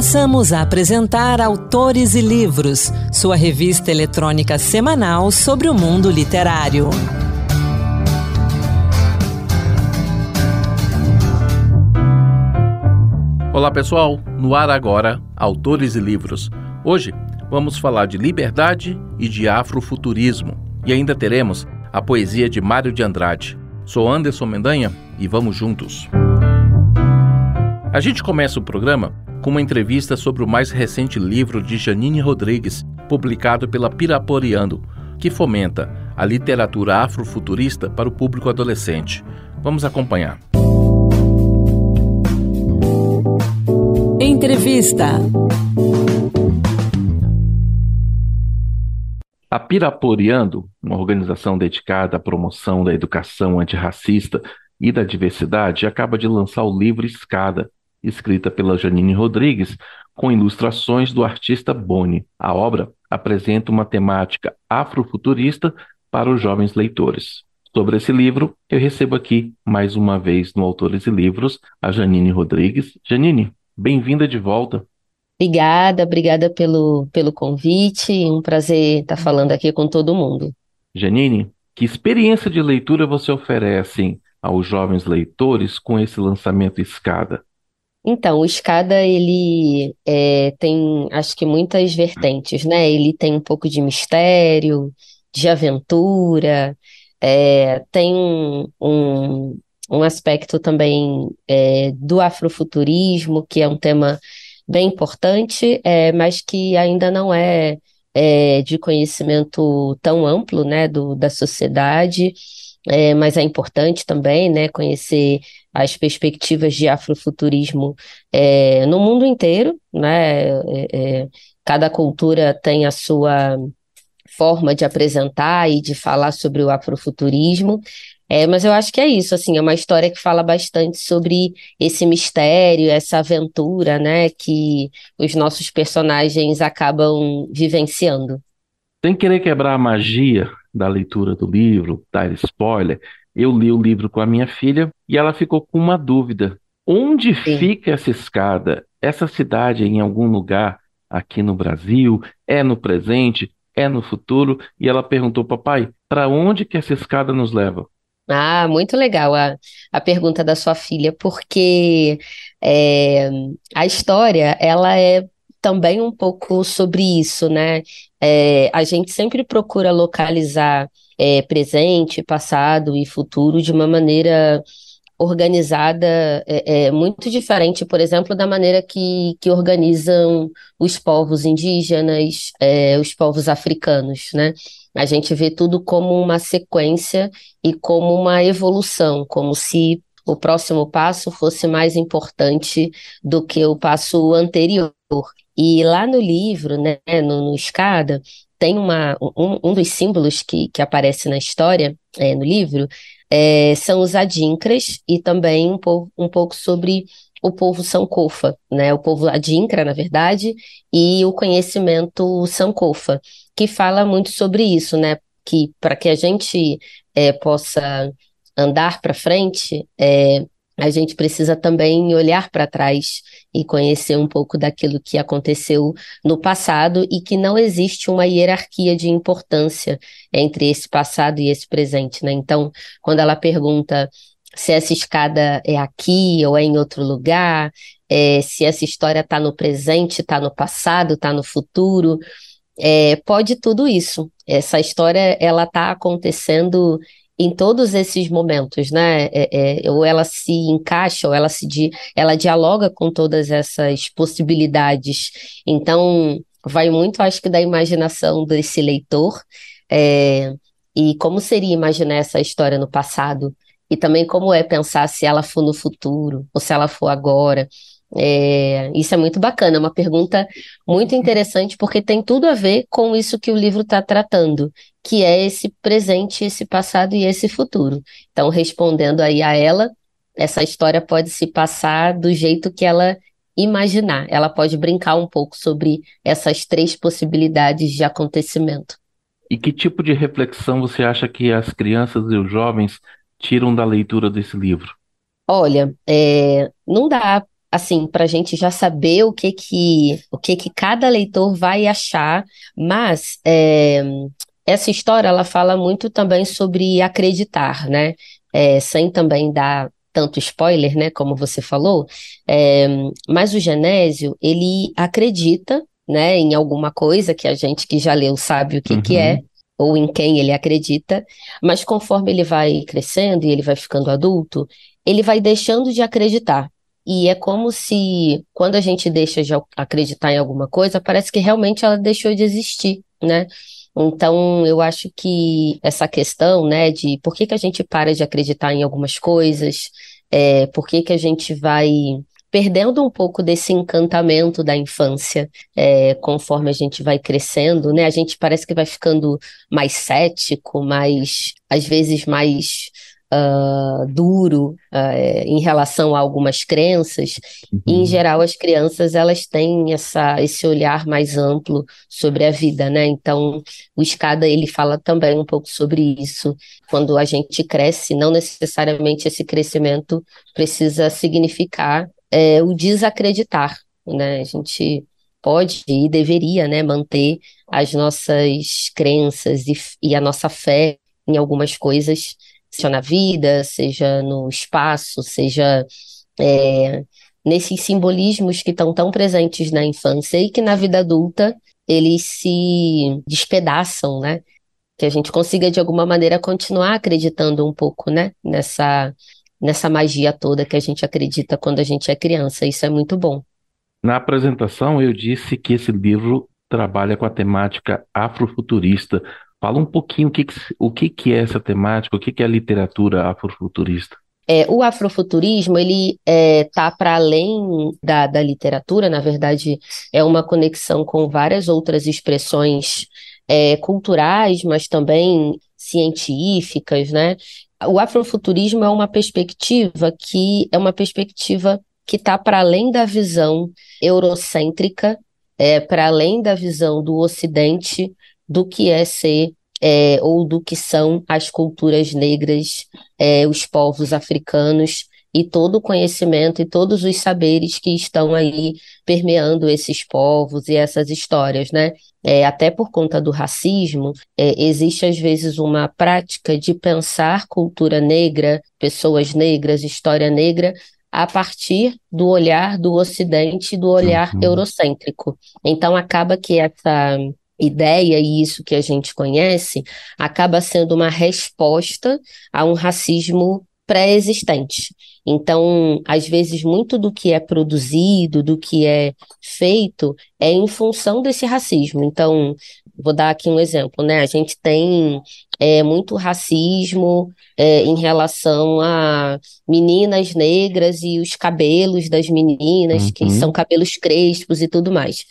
Passamos a apresentar Autores e Livros, sua revista eletrônica semanal sobre o mundo literário. Olá pessoal, no ar agora, Autores e Livros. Hoje vamos falar de liberdade e de afrofuturismo. E ainda teremos a poesia de Mário de Andrade. Sou Anderson Mendanha e vamos juntos. A gente começa o programa com uma entrevista sobre o mais recente livro de Janine Rodrigues, publicado pela Piraporeando, que fomenta a literatura afrofuturista para o público adolescente. Vamos acompanhar. Entrevista. A Piraporeando, uma organização dedicada à promoção da educação antirracista e da diversidade, acaba de lançar o livro Escada, escrita pela Janine Rodrigues, com ilustrações do artista Boni. A obra apresenta uma temática afrofuturista para os jovens leitores. Sobre esse livro, eu recebo aqui, mais uma vez, no Autores e Livros, a Janine Rodrigues. Janine, bem-vinda de volta. Obrigada, obrigada pelo, pelo convite. Um prazer estar falando aqui com todo mundo. Janine, que experiência de leitura você oferece aos jovens leitores com esse lançamento Escada? Então, o Escada, ele é, tem, acho que muitas vertentes, né? Ele tem um pouco de mistério, de aventura, é, tem um, um aspecto também é, do afrofuturismo, que é um tema bem importante, é, mas que ainda não é, é, de conhecimento tão amplo, né, do, da sociedade, é, mas é importante também, né, conhecer as perspectivas de afrofuturismo é, no mundo inteiro, né? É, é, cada cultura tem a sua forma de apresentar e de falar sobre o afrofuturismo. É, mas eu acho que é isso, assim, é uma história que fala bastante sobre esse mistério, essa aventura, né, que os nossos personagens acabam vivenciando. Sem querer quebrar a magia da leitura do livro, dar spoiler, eu li o livro com a minha filha e ela ficou com uma dúvida. Onde Sim. fica essa escada? Essa cidade é em algum lugar aqui no Brasil? É no presente? É no futuro? E ela perguntou, papai, para onde que essa escada nos leva? Ah, muito legal a, a pergunta da sua filha, porque é, a história, ela é também um pouco sobre isso, né? É, a gente sempre procura localizar é, presente, passado e futuro de uma maneira organizada é, é, muito diferente, por exemplo, da maneira que, que organizam os povos indígenas, é, os povos africanos, né? A gente vê tudo como uma sequência e como uma evolução, como se o próximo passo fosse mais importante do que o passo anterior. E lá no livro, né, no, no Escada, tem uma, um, um dos símbolos que, que aparece na história, é, no livro, é, são os adinkras e também um, pouco, um pouco sobre o povo Sankofa, né? O povo adinkra, na verdade, e o conhecimento Sankofa, que fala muito sobre isso, né? Que para que a gente é, possa andar para frente, é, a gente precisa também olhar para trás e conhecer um pouco daquilo que aconteceu no passado e que não existe uma hierarquia de importância entre esse passado e esse presente, né? Então, quando ela pergunta se essa escada é aqui ou é em outro lugar, é, se essa história está no presente, está no passado, está no futuro, é, pode tudo isso. Essa história ela está acontecendo em todos esses momentos, né? É, é, ou ela se encaixa, ou ela se di, ela dialoga com todas essas possibilidades. Então, vai muito, acho que, da imaginação desse leitor. É, e como seria imaginar essa história no passado? E também como é pensar se ela for no futuro, ou se ela for agora. É, isso é muito bacana, é uma pergunta muito interessante, porque tem tudo a ver com isso que o livro está tratando, que é esse presente, esse passado e esse futuro. Então, respondendo aí a ela, essa história pode se passar do jeito que ela imaginar, ela pode brincar um pouco sobre essas três possibilidades de acontecimento. E que tipo de reflexão você acha que as crianças e os jovens tiram da leitura desse livro? Olha, é, não dá assim, para a gente já saber o que que, o que que cada leitor vai achar, mas é, essa história ela fala muito também sobre acreditar, né? É, sem também dar tanto spoiler, né, como você falou, é, mas o Genésio, ele acredita, né, em alguma coisa que a gente que já leu sabe o que uhum. que é, uhum. ou em quem ele acredita, mas conforme ele vai crescendo e ele vai ficando adulto, ele vai deixando de acreditar. E é como se, quando a gente deixa de acreditar em alguma coisa, parece que realmente ela deixou de existir, né? Então, eu acho que essa questão, né, de por que, que a gente para de acreditar em algumas coisas, é, por que, que a gente vai perdendo um pouco desse encantamento da infância, é, conforme a gente vai crescendo, né? A gente parece que vai ficando mais cético, mais, às vezes, mais uh, duro uh, em relação a algumas crenças. Uhum. E, em geral, as crianças elas têm essa, esse olhar mais amplo sobre a vida, né? Então, o Escada ele fala também um pouco sobre isso. Quando a gente cresce, não necessariamente esse crescimento precisa significar é, o desacreditar, né? A gente pode e deveria, né, manter as nossas crenças e, e a nossa fé em algumas coisas seja na vida, seja no espaço, seja é, nesses simbolismos que estão tão presentes na infância e que na vida adulta eles se despedaçam, né? Que a gente consiga de alguma maneira continuar acreditando um pouco, né? Nessa, nessa magia toda que a gente acredita quando a gente é criança. Isso é muito bom. Na apresentação eu disse que esse livro trabalha com a temática afrofuturista. Fala um pouquinho o que, o que, é essa temática, o que, é a literatura afrofuturista. É, o afrofuturismo ele está é, tá para além da, da literatura, na verdade, é uma conexão com várias outras expressões é, culturais, mas também científicas, né? O afrofuturismo é uma perspectiva que é uma perspectiva que está para além da visão eurocêntrica, é, para além da visão do Ocidente do que é ser é, ou do que são as culturas negras, é, os povos africanos e todo o conhecimento e todos os saberes que estão aí permeando esses povos e essas histórias, né? É, até por conta do racismo, é, existe às vezes uma prática de pensar cultura negra, pessoas negras, história negra, a partir do olhar do Ocidente, do olhar uhum. eurocêntrico. Então acaba que essa ideia e isso que a gente conhece acaba sendo uma resposta a um racismo pré-existente. Então, às vezes, muito do que é produzido, do que é feito, é em função desse racismo. Então, vou dar aqui um exemplo, né? A gente tem é, muito racismo é, em relação a meninas negras e os cabelos das meninas, uhum. que são cabelos crespos e tudo mais.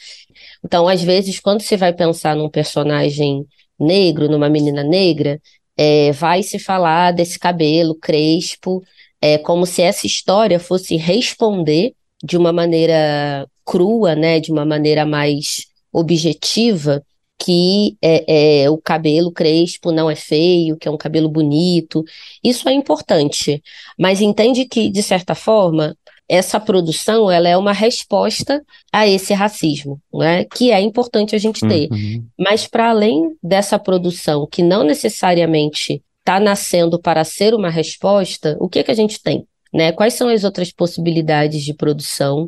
Então, às vezes, quando você vai pensar num personagem negro, numa menina negra, é, vai se falar desse cabelo crespo, é, como se essa história fosse responder de uma maneira crua, né, de uma maneira mais objetiva, que é, é, o cabelo crespo não é feio, que é um cabelo bonito. Isso é importante, mas entende que, de certa forma, essa produção ela é uma resposta a esse racismo, né? que é importante a gente ter. Uhum. Mas para além dessa produção, que não necessariamente está nascendo para ser uma resposta, o que, que a gente tem? Né? Quais são as outras possibilidades de produção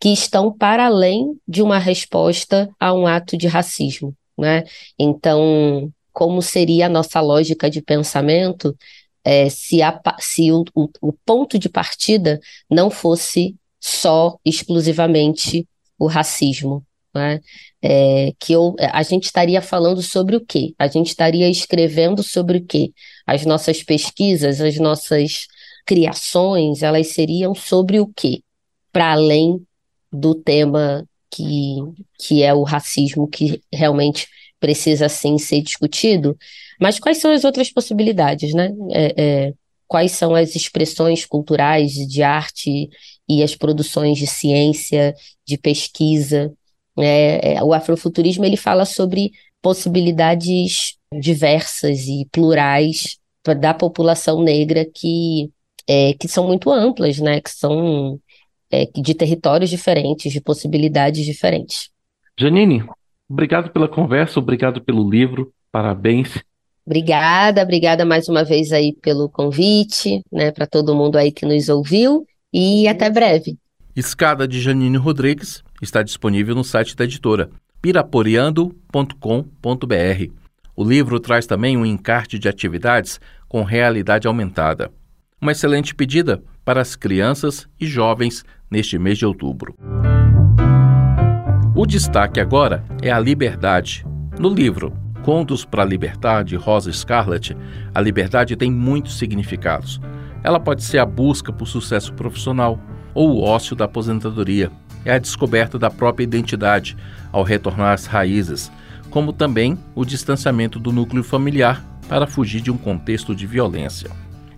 que estão para além de uma resposta a um ato de racismo? Né? Então, como seria a nossa lógica de pensamento é, se, a, se o, o, o ponto de partida não fosse só exclusivamente o racismo. Né? É, que eu, a gente estaria falando sobre o quê? A gente estaria escrevendo sobre o quê? As nossas pesquisas, as nossas criações, elas seriam sobre o quê? Para além do tema que, que é o racismo, que realmente precisa sim ser discutido, mas quais são as outras possibilidades, né? É, é, quais são as expressões culturais de arte e as produções de ciência, de pesquisa? É, é, o afrofuturismo ele fala sobre possibilidades diversas e plurais da população negra que, é, que são muito amplas, né? Que são é, de territórios diferentes, de possibilidades diferentes. Janine, obrigado pela conversa, obrigado pelo livro, parabéns. Obrigada, obrigada mais uma vez aí pelo convite, né, para todo mundo aí que nos ouviu e até breve. Escada de Janine Rodrigues está disponível no site da editora piraporeando.com.br. O livro traz também um encarte de atividades com realidade aumentada. Uma excelente pedida para as crianças e jovens neste mês de outubro. O destaque agora é a liberdade. No livro Contos para a Liberdade, Rosa Scarlett, a liberdade tem muitos significados. Ela pode ser a busca por sucesso profissional ou o ócio da aposentadoria. É a descoberta da própria identidade ao retornar às raízes, como também o distanciamento do núcleo familiar para fugir de um contexto de violência.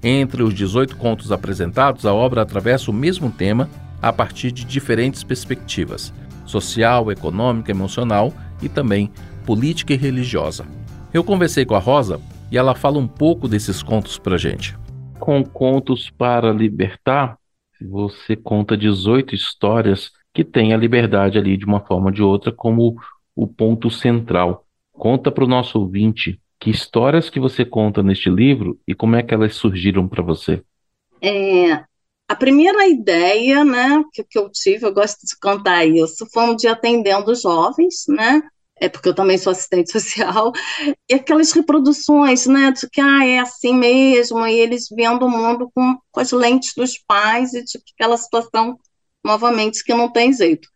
Entre os 18 contos apresentados, a obra atravessa o mesmo tema a partir de diferentes perspectivas: social, econômica, emocional e também política e religiosa. Eu conversei com a Rosa e ela fala um pouco desses contos para gente. Com Contos para Libertar, você conta 18 histórias que têm a liberdade ali de uma forma ou de outra como o ponto central. Conta para o nosso ouvinte que histórias que você conta neste livro e como é que elas surgiram para você. É, a primeira ideia, né, que, que eu tive, eu gosto de contar isso, foi um dia atendendo jovens, né, é porque eu também sou assistente social, e aquelas reproduções, né, de que ah, é assim mesmo, e eles vendo o mundo com, com as lentes dos pais e de aquela situação, novamente, que não tem jeito.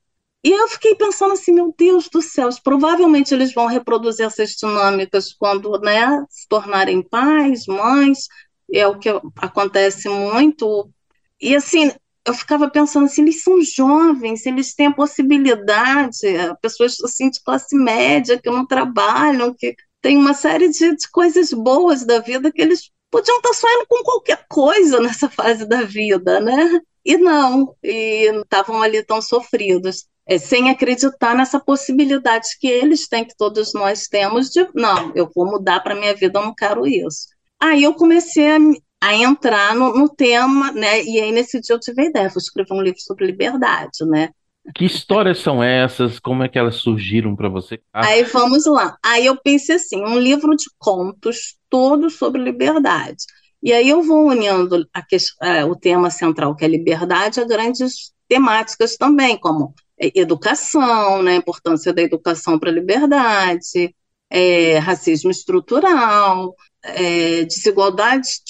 E eu fiquei pensando assim, meu Deus do céu, provavelmente eles vão reproduzir essas dinâmicas quando né, se tornarem pais, mães, é o que acontece muito. E assim, eu ficava pensando assim, eles são jovens, eles têm a possibilidade, pessoas assim de classe média que não trabalham, que tem uma série de, de coisas boas da vida que eles podiam estar sonhando com qualquer coisa nessa fase da vida, né? E não, e estavam ali tão sofridos é, sem acreditar nessa possibilidade que eles têm, que todos nós temos, de não, eu vou mudar para minha vida, eu não quero isso. Aí eu comecei a, a entrar no, no, tema, né? E aí nesse dia eu tive a ideia, vou escrever um livro sobre liberdade, né? Que histórias são essas? Como é que elas surgiram para você? Ah. Aí vamos lá. Aí eu pensei assim, um livro de contos todos sobre liberdade. E aí eu vou unindo a, é, o tema central, que é liberdade, a grandes temáticas também, como é, educação, né, a importância da educação para a liberdade, é, racismo estrutural, é, desigualdades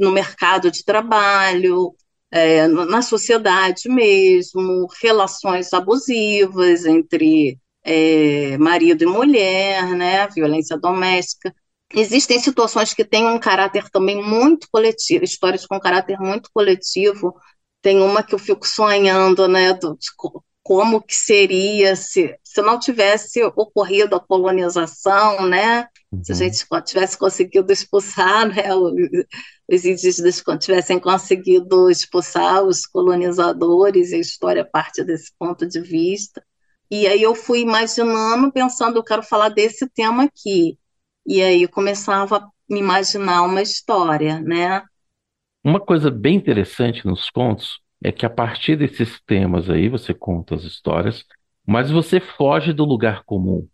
no mercado de trabalho, é, na sociedade mesmo, relações abusivas entre é, marido e mulher, né, violência doméstica. Existem situações que têm um caráter também muito coletivo, histórias com caráter muito coletivo. Tem uma que eu fico sonhando, né, do, como que seria se, se não tivesse ocorrido a colonização, né? Uhum. Se a uhum. gente tivesse conseguido expulsar, né, os indígenas tivessem conseguido expulsar os colonizadores, e a história parte desse ponto de vista. E aí eu fui imaginando, pensando, eu quero falar desse tema aqui. E aí eu começava a me imaginar uma história, né? Uma coisa bem interessante nos contos é que a partir desses temas aí você conta as histórias, mas você foge do lugar comum.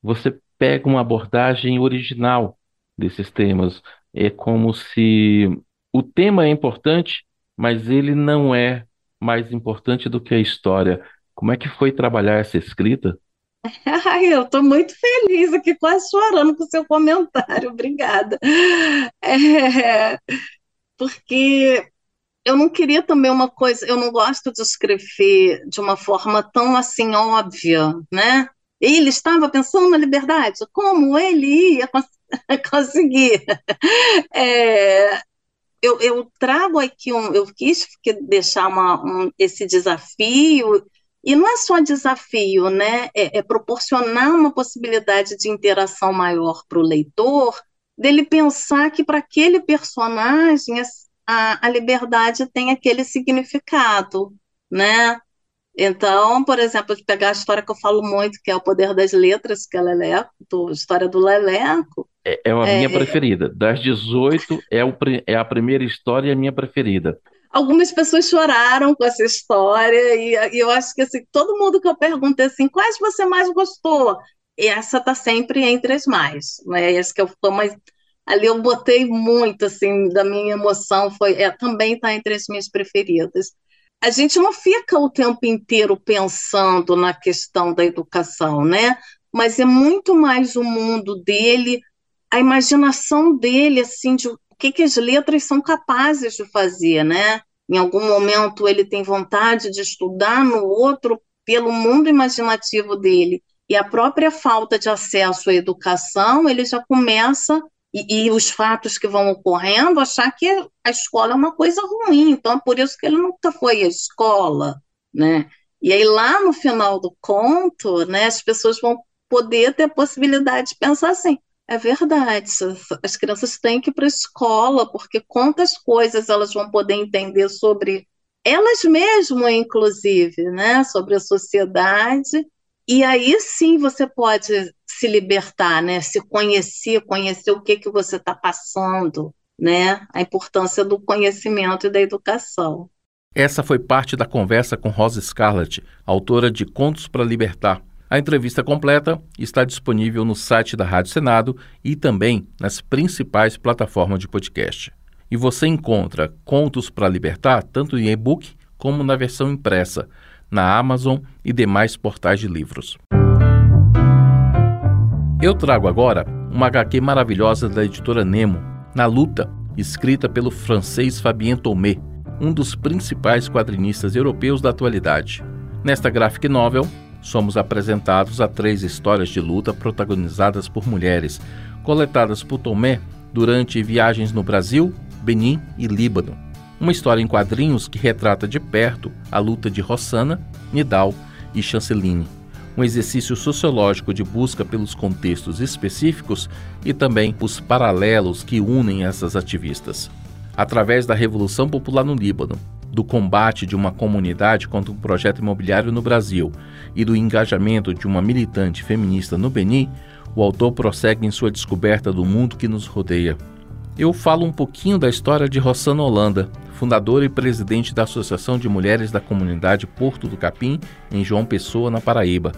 Você pega uma abordagem original desses temas. É como se o tema é importante, mas ele não é mais importante do que a história. Como é que foi trabalhar essa escrita? Ai, eu estou muito feliz aqui, quase chorando com o seu comentário, obrigada. É, porque eu não queria também uma coisa, eu não gosto de escrever de uma forma tão assim óbvia, né? Ele estava pensando na liberdade, como ele ia cons conseguir. É, eu, eu, trago aqui um, eu quis deixar uma, um, esse desafio, e não é só desafio, né? É, é proporcionar uma possibilidade de interação maior para o leitor, dele pensar que para aquele personagem a, a liberdade tem aquele significado, né? Então, por exemplo, de pegar a história que eu falo muito, que é o Poder das Letras, que é Leleco, a história do Leleco. É, é a minha é, preferida. Das 18, é, o, é a primeira história e a minha preferida. algumas pessoas choraram com essa história, e, e, eu acho que assim, todo mundo que eu perguntei assim, quais você mais gostou? E essa está sempre entre as mais, né? Esse que eu tô mais ali eu botei muito assim da minha emoção, foi é, também está entre as minhas preferidas. A gente não fica o tempo inteiro pensando na questão da educação, né? Mas é muito mais o mundo dele, a imaginação dele, assim, de que, que as letras são capazes de fazer, né? Em algum momento ele tem vontade de estudar, no outro, pelo mundo imaginativo dele. E a própria falta de acesso à educação, ele já começa, e, e os fatos que vão ocorrendo, achar que a escola é uma coisa ruim. Então, é por isso que ele nunca foi à escola, né? E aí, lá no final do conto, né, as pessoas vão poder ter a possibilidade de pensar assim: é verdade, as crianças têm que ir para a escola, porque quantas coisas elas vão poder entender sobre elas mesmas, inclusive, né? sobre a sociedade. E aí sim você pode se libertar, né? se conhecer, conhecer o que, que você está passando, né? a importância do conhecimento e da educação. Essa foi parte da conversa com Rosa Scarlett, autora de Contos para Libertar, a entrevista completa está disponível no site da Rádio Senado e também nas principais plataformas de podcast. E você encontra Contos para Libertar tanto em e-book como na versão impressa, na Amazon e demais portais de livros. Eu trago agora uma HQ maravilhosa da editora Nemo, Na Luta, escrita pelo francês Fabien Tomé, um dos principais quadrinistas europeus da atualidade. Nesta graphic novel, somos apresentados a três histórias de luta protagonizadas por mulheres, coletadas por Tomé durante viagens no Brasil, Benin e Líbano. Uma história em quadrinhos que retrata de perto a luta de Rossana, Nidal e Chanceline. Um exercício sociológico de busca pelos contextos específicos e também os paralelos que unem essas ativistas. Através da Revolução Popular no Líbano, do combate de uma comunidade contra um projeto imobiliário no Brasil e do engajamento de uma militante feminista no Benin, o autor prossegue em sua descoberta do mundo que nos rodeia. Eu falo um pouquinho da história de Rossana Holanda, fundadora e presidente da Associação de Mulheres da Comunidade Porto do Capim, em João Pessoa, na Paraíba.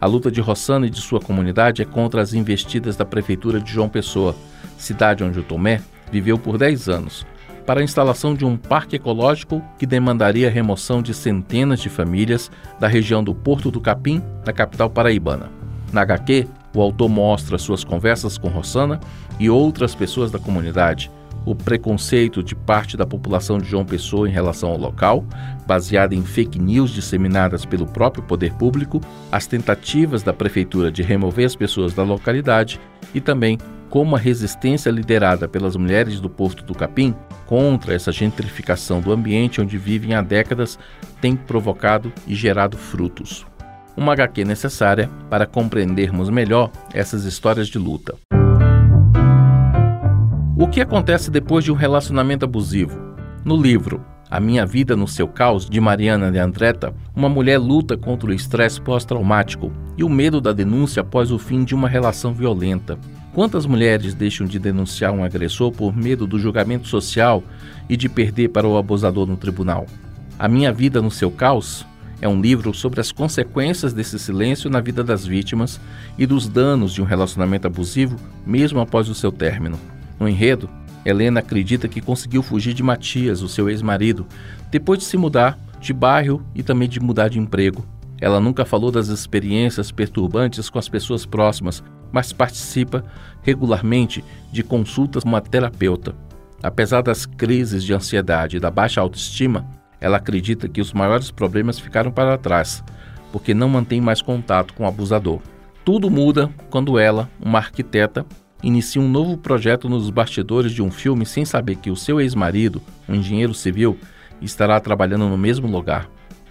A luta de Rossana e de sua comunidade é contra as investidas da Prefeitura de João Pessoa, cidade onde o Tomé viveu por 10 anos, para a instalação de um parque ecológico que demandaria a remoção de centenas de famílias da região do Porto do Capim, na capital paraibana. Na HQ, o autor mostra suas conversas com Rossana e outras pessoas da comunidade, o preconceito de parte da população de João Pessoa em relação ao local, baseado em fake news disseminadas pelo próprio poder público, as tentativas da prefeitura de remover as pessoas da localidade e também como a resistência liderada pelas mulheres do Porto do Capim contra essa gentrificação do ambiente onde vivem há décadas tem provocado e gerado frutos. Uma HQ necessária para compreendermos melhor essas histórias de luta. O que acontece depois de um relacionamento abusivo? No livro A Minha Vida no Seu Caos, de Mariana de Andretta, uma mulher luta contra o estresse pós-traumático e o medo da denúncia após o fim de uma relação violenta. Quantas mulheres deixam de denunciar um agressor por medo do julgamento social e de perder para o abusador no tribunal? A Minha Vida no Seu Caos é um livro sobre as consequências desse silêncio na vida das vítimas e dos danos de um relacionamento abusivo, mesmo após o seu término. No enredo, Helena acredita que conseguiu fugir de Matias, o seu ex-marido, depois de se mudar de bairro e também de mudar de emprego. Ela nunca falou das experiências perturbantes com as pessoas próximas, mas participa regularmente de consultas com uma terapeuta. Apesar das crises de ansiedade e da baixa autoestima, ela acredita que os maiores problemas ficaram para trás, porque não mantém mais contato com o abusador. Tudo muda quando ela, uma arquiteta, inicia um novo projeto nos bastidores de um filme sem saber que o seu ex-marido, um engenheiro civil, estará trabalhando no mesmo lugar.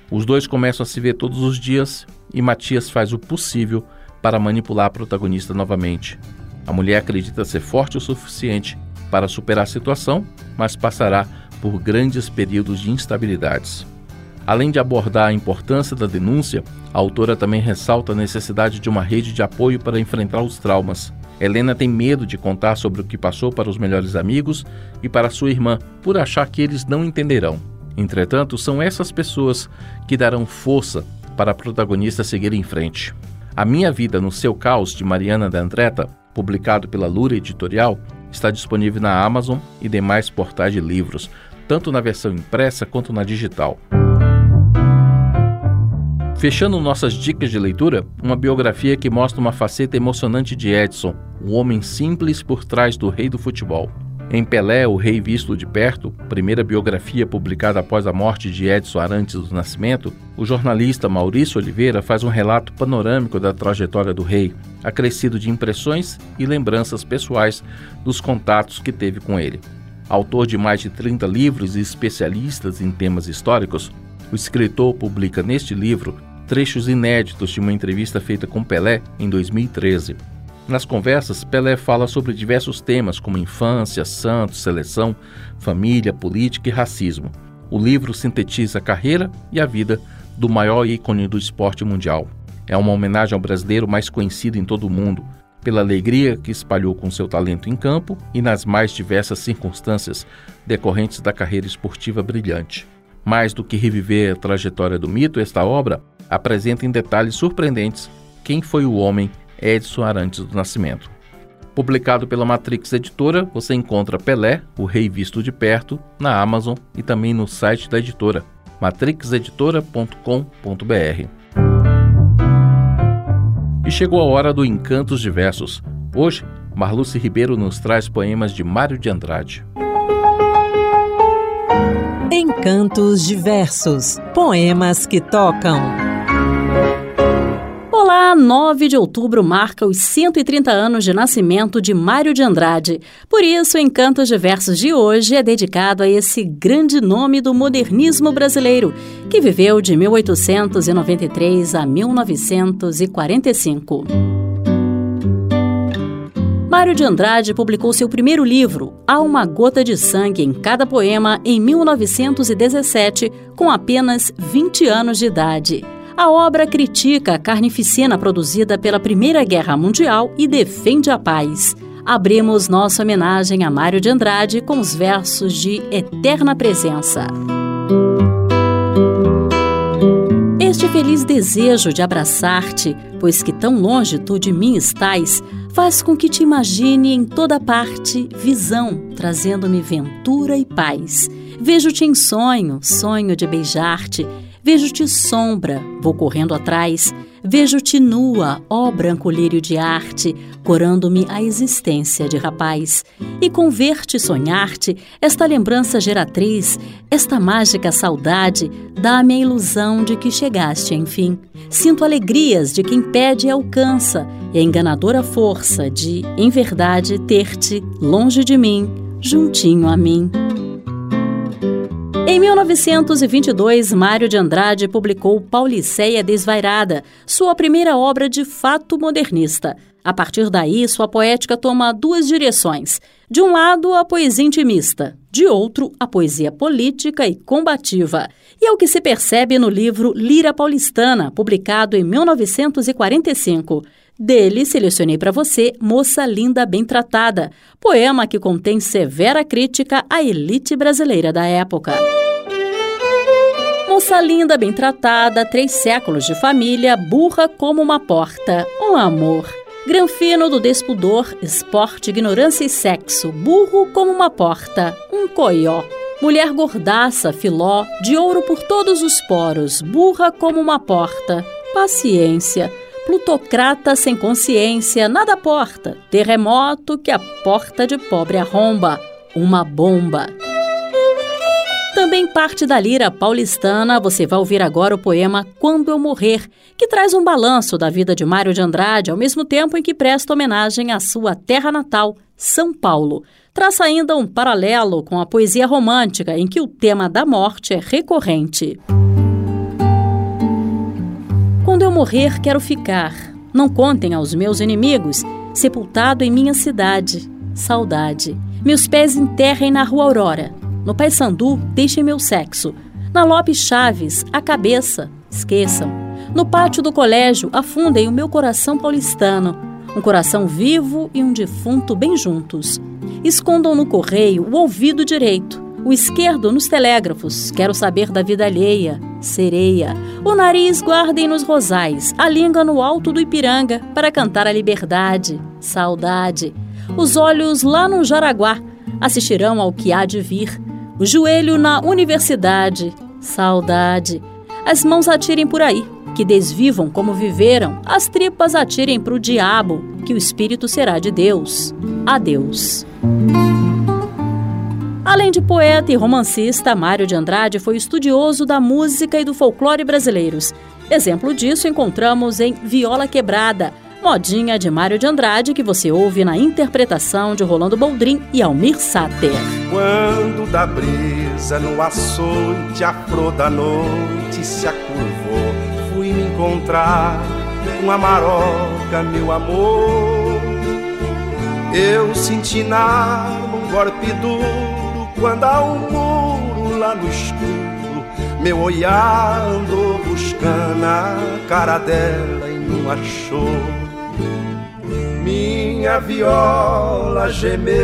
Os dois começam a se ver todos os dias e Matias faz o possível para manipular a protagonista novamente. A mulher acredita ser forte o suficiente para superar a situação, mas passará por grandes períodos de instabilidades. Além de abordar a importância da denúncia, a autora também ressalta a necessidade de uma rede de apoio para enfrentar os traumas. Helena tem medo de contar sobre o que passou para os melhores amigos e para sua irmã, por achar que eles não entenderão. Entretanto, são essas pessoas que darão força para a protagonista seguir em frente. A Minha Vida no Seu Caos, de Mariana D'Andretta, publicado pela Lura Editorial, está disponível na Amazon e demais portais de livros, tanto na versão impressa quanto na digital. Fechando nossas dicas de leitura, uma biografia que mostra uma faceta emocionante de Edson, o homem simples por trás do rei do futebol. Em Pelé, o Rei Visto de Perto, primeira biografia publicada após a morte de Edson Arantes do Nascimento, o jornalista Maurício Oliveira faz um relato panorâmico da trajetória do rei, acrescido de impressões e lembranças pessoais dos contatos que teve com ele. Autor de mais de 30 livros e especialistas em temas históricos, o escritor publica neste livro trechos inéditos de uma entrevista feita com Pelé em 2013. Nas conversas, Pelé fala sobre diversos temas como infância, santos, seleção, família, política e racismo. O livro sintetiza a carreira e a vida do maior ícone do esporte mundial. É uma homenagem ao brasileiro mais conhecido em todo o mundo, pela alegria que espalhou com seu talento em campo e nas mais diversas circunstâncias decorrentes da carreira esportiva brilhante. Mais do que reviver a trajetória do mito, esta obra apresenta em detalhes surpreendentes quem foi o homem Edson Arantes do Nascimento. Publicado pela Matrix Editora, você encontra Pelé, o Rei Visto de Perto, na Amazon e também no site da editora, matrixeditora.com.br. E chegou a hora do Encantos Diversos. Hoje, Marluce Ribeiro nos traz poemas de Mário de Andrade. Encantos Diversos Poemas que tocam. Olá, 9 de outubro marca os 130 anos de nascimento de Mário de Andrade. Por isso, Encantos de Versos de hoje é dedicado a esse grande nome do modernismo brasileiro, que viveu de 1893 a 1945. Mário de Andrade publicou seu primeiro livro, Há uma Gota de Sangue em Cada Poema, em 1917, com apenas 20 anos de idade. A obra critica a carnificina produzida pela Primeira Guerra Mundial e defende a paz. Abrimos nossa homenagem a Mário de Andrade com os versos de Eterna Presença. Este feliz desejo de abraçar-te, pois que tão longe tu de mim estás, faz com que te imagine em toda parte visão, trazendo-me ventura e paz. Vejo-te em sonho, sonho de beijar-te, Vejo-te sombra, vou correndo atrás. Vejo-te nua, ó branco lírio de arte, corando-me a existência de rapaz. E com ver-te sonhar-te, esta lembrança geratriz, esta mágica saudade, dá-me a ilusão de que chegaste, enfim. Sinto alegrias de quem pede e alcança, e a enganadora força de, em verdade, ter-te longe de mim, juntinho a mim. Em 1922, Mário de Andrade publicou Pauliceia Desvairada, sua primeira obra de fato modernista. A partir daí, sua poética toma duas direções. De um lado, a poesia intimista, de outro, a poesia política e combativa. E é o que se percebe no livro Lira Paulistana, publicado em 1945. Dele, selecionei para você Moça Linda Bem Tratada, poema que contém severa crítica à elite brasileira da época. Moça linda, bem tratada, três séculos de família, burra como uma porta, um amor. Granfino do despudor, esporte, ignorância e sexo, burro como uma porta, um coió. Mulher gordaça, filó, de ouro por todos os poros, burra como uma porta, paciência plutocrata sem consciência, nada porta, terremoto que a porta de pobre arromba, uma bomba. Também parte da lira paulistana, você vai ouvir agora o poema Quando Eu Morrer, que traz um balanço da vida de Mário de Andrade, ao mesmo tempo em que presta homenagem à sua terra natal, São Paulo. Traça ainda um paralelo com a poesia romântica, em que o tema da morte é recorrente. Quando eu morrer, quero ficar. Não contem aos meus inimigos, sepultado em minha cidade. Saudade. Meus pés enterrem na rua Aurora. No Sandu, deixem meu sexo. Na Lopes Chaves, a cabeça. Esqueçam. No pátio do colégio, afundem o meu coração paulistano. Um coração vivo e um defunto bem juntos. Escondam no correio o ouvido direito. O esquerdo nos telégrafos, quero saber da vida alheia. Sereia. O nariz guardem nos rosais, a língua no alto do Ipiranga, para cantar a liberdade. Saudade. Os olhos lá no Jaraguá, assistirão ao que há de vir. O joelho na universidade. Saudade. As mãos atirem por aí, que desvivam como viveram. As tripas atirem para o diabo, que o espírito será de Deus. Adeus. Além de poeta e romancista, Mário de Andrade foi estudioso da música e do folclore brasileiros. Exemplo disso encontramos em Viola Quebrada, modinha de Mário de Andrade que você ouve na interpretação de Rolando Boldrin e Almir Sater. Quando da brisa no açoite a flor da noite se acurvou, me encontrar com a maroca, meu amor. Eu senti na um golpe duro quando há um muro lá no escuro, meu olhar andou buscando a cara dela e não achou. Minha viola gemeu,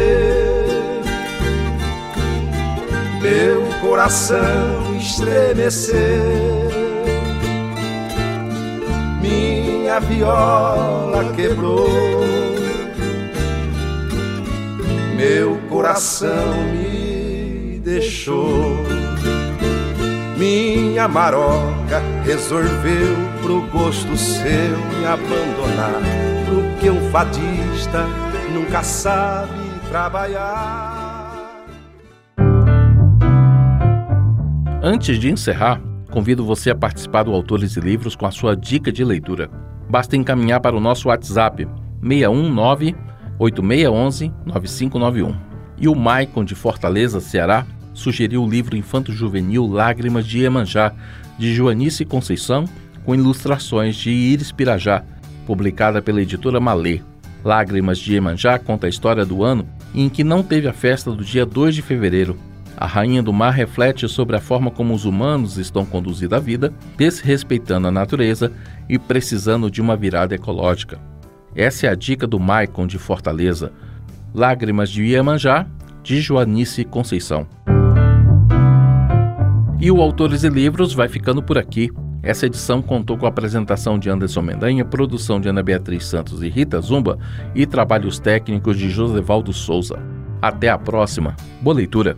meu coração estremeceu. Minha viola quebrou, meu coração me deixou. Minha maroca resolveu pro gosto seu me abandonar. Porque um fadista nunca sabe trabalhar. Antes de encerrar, convido você a participar do Autores e Livros com a sua dica de leitura. Basta encaminhar para o nosso WhatsApp 619 8611 9591 e o Maicon de Fortaleza, Ceará, sugeriu o livro infanto-juvenil Lágrimas de Iemanjá, de Joanice Conceição, com ilustrações de Iris Pirajá, publicada pela editora Malê. Lágrimas de Iemanjá conta a história do ano em que não teve a festa do dia 2 de fevereiro. A Rainha do Mar reflete sobre a forma como os humanos estão conduzindo a vida, desrespeitando a natureza e precisando de uma virada ecológica. Essa é a dica do Maicon de Fortaleza. Lágrimas de Iemanjá, de Joanice Conceição. E o Autores e Livros vai ficando por aqui. Essa edição contou com a apresentação de Anderson Mendanha, produção de Ana Beatriz Santos e Rita Zumba e trabalhos técnicos de Josevaldo Souza. Até a próxima. Boa leitura.